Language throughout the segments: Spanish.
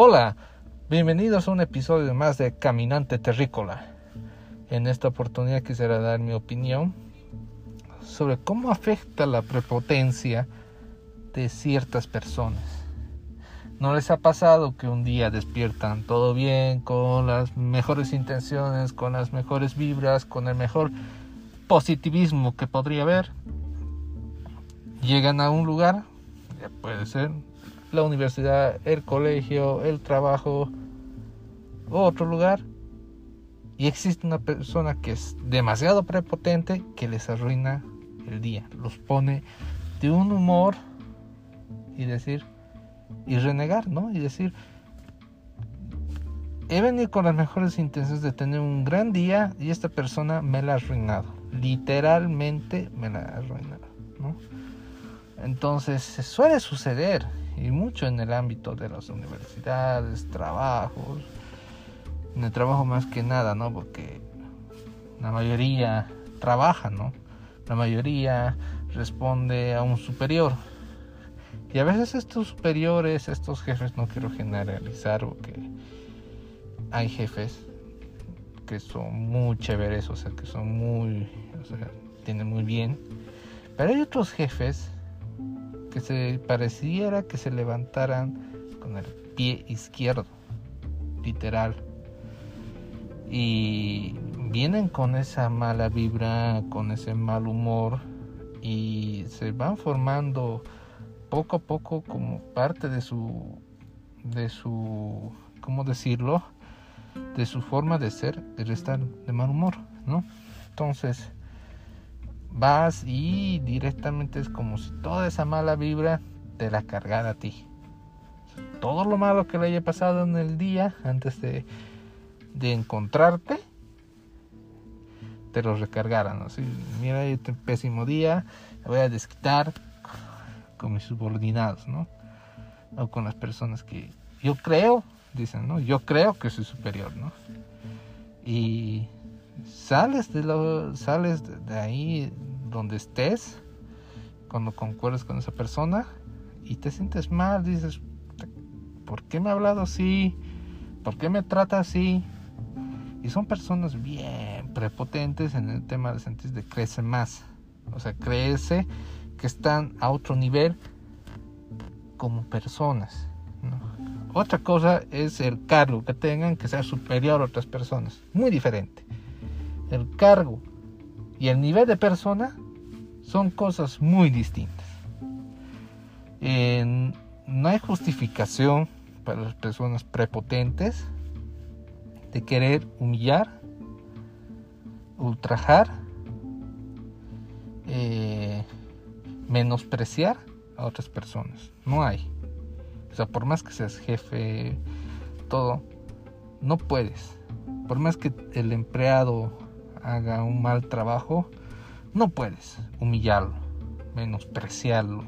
Hola, bienvenidos a un episodio más de Caminante Terrícola. En esta oportunidad quisiera dar mi opinión sobre cómo afecta la prepotencia de ciertas personas. ¿No les ha pasado que un día despiertan todo bien, con las mejores intenciones, con las mejores vibras, con el mejor positivismo que podría haber? Llegan a un lugar, ya puede ser la universidad, el colegio, el trabajo, otro lugar. Y existe una persona que es demasiado prepotente que les arruina el día, los pone de un humor y decir, y renegar, ¿no? Y decir, he venido con las mejores intenciones de tener un gran día y esta persona me la ha arruinado, literalmente me la ha arruinado, ¿no? Entonces suele suceder y mucho en el ámbito de las universidades, trabajos, en el trabajo más que nada, ¿no? Porque la mayoría trabaja, ¿no? La mayoría responde a un superior. Y a veces estos superiores, estos jefes, no quiero generalizar porque hay jefes que son muy chéveres, o sea, que son muy, o sea, tienen muy bien. Pero hay otros jefes que se pareciera que se levantaran con el pie izquierdo, literal. Y vienen con esa mala vibra, con ese mal humor y se van formando poco a poco como parte de su de su cómo decirlo de su forma de ser de estar de mal humor no entonces vas y directamente es como si toda esa mala vibra te la cargara a ti. Todo lo malo que le haya pasado en el día antes de, de encontrarte, te lo recargaran. Así, mira, yo tengo un pésimo día, voy a desquitar con mis subordinados, ¿no? O con las personas que yo creo, dicen, ¿no? Yo creo que soy superior, ¿no? Y sales de lo, sales de ahí donde estés cuando concuerdes con esa persona y te sientes mal, dices, ¿por qué me ha hablado así? ¿Por qué me trata así? Y son personas bien prepotentes en el tema de sentir de crece más. O sea, crece que están a otro nivel como personas. Otra cosa es el cargo que tengan que ser superior a otras personas. Muy diferente el cargo y el nivel de persona son cosas muy distintas. no hay justificación para las personas prepotentes de querer humillar, ultrajar, eh, menospreciar a otras personas. No hay. O sea, por más que seas jefe, todo, no puedes. Por más que el empleado haga un mal trabajo, no puedes humillarlo, menospreciarlo,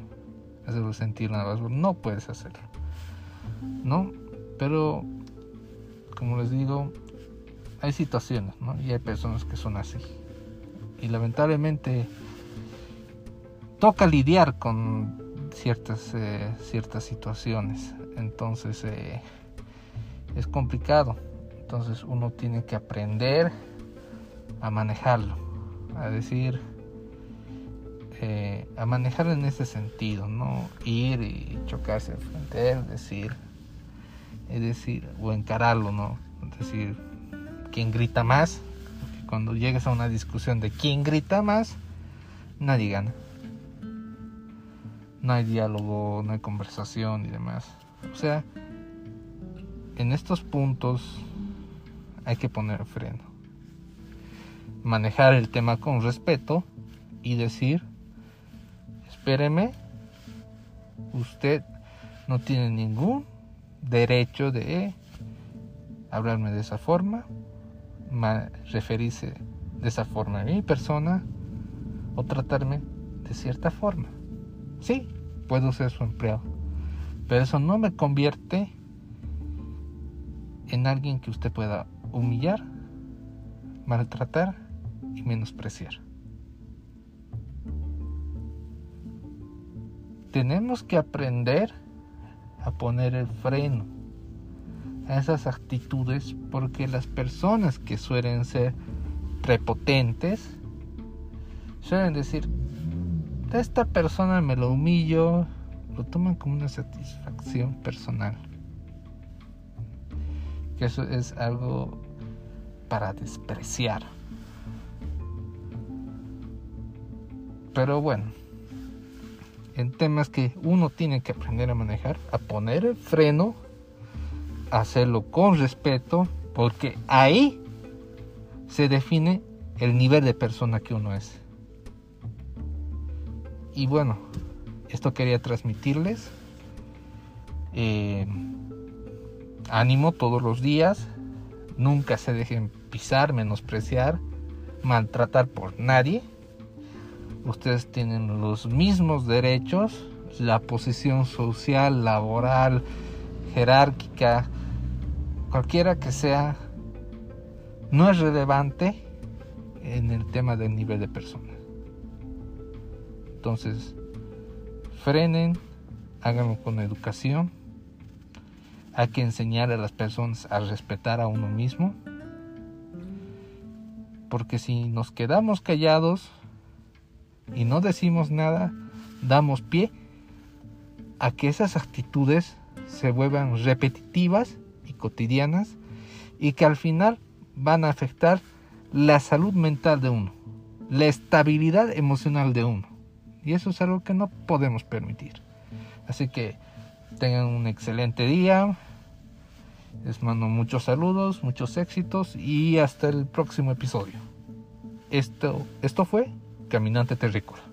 hacerlo sentir nada más, no puedes hacerlo, ¿no? Pero, como les digo, hay situaciones, ¿no? Y hay personas que son así. Y lamentablemente toca lidiar con ciertas, eh, ciertas situaciones. Entonces eh, es complicado. Entonces uno tiene que aprender a manejarlo, a decir, eh, a manejar en ese sentido, no ir y chocarse frente a él, decir, es decir, o encararlo, no, decir, quién grita más, cuando llegues a una discusión de quién grita más, nadie gana. No hay diálogo, no hay conversación y demás. O sea, en estos puntos hay que poner freno manejar el tema con respeto y decir, espéreme, usted no tiene ningún derecho de hablarme de esa forma, referirse de esa forma a mi persona o tratarme de cierta forma. Sí, puedo ser su empleado, pero eso no me convierte en alguien que usted pueda humillar, maltratar y menospreciar. Tenemos que aprender a poner el freno a esas actitudes porque las personas que suelen ser prepotentes suelen decir, esta persona me lo humillo, lo toman como una satisfacción personal. Que eso es algo para despreciar. Pero bueno, en temas que uno tiene que aprender a manejar, a poner el freno, hacerlo con respeto, porque ahí se define el nivel de persona que uno es. Y bueno, esto quería transmitirles. Eh, ánimo todos los días. Nunca se dejen pisar, menospreciar, maltratar por nadie ustedes tienen los mismos derechos, la posición social, laboral, jerárquica, cualquiera que sea, no es relevante en el tema del nivel de persona. Entonces, frenen, háganlo con educación. Hay que enseñar a las personas a respetar a uno mismo. Porque si nos quedamos callados, y no decimos nada, damos pie a que esas actitudes se vuelvan repetitivas y cotidianas y que al final van a afectar la salud mental de uno, la estabilidad emocional de uno. Y eso es algo que no podemos permitir. Así que tengan un excelente día. Les mando muchos saludos, muchos éxitos y hasta el próximo episodio. Esto, esto fue Caminante Terrícola.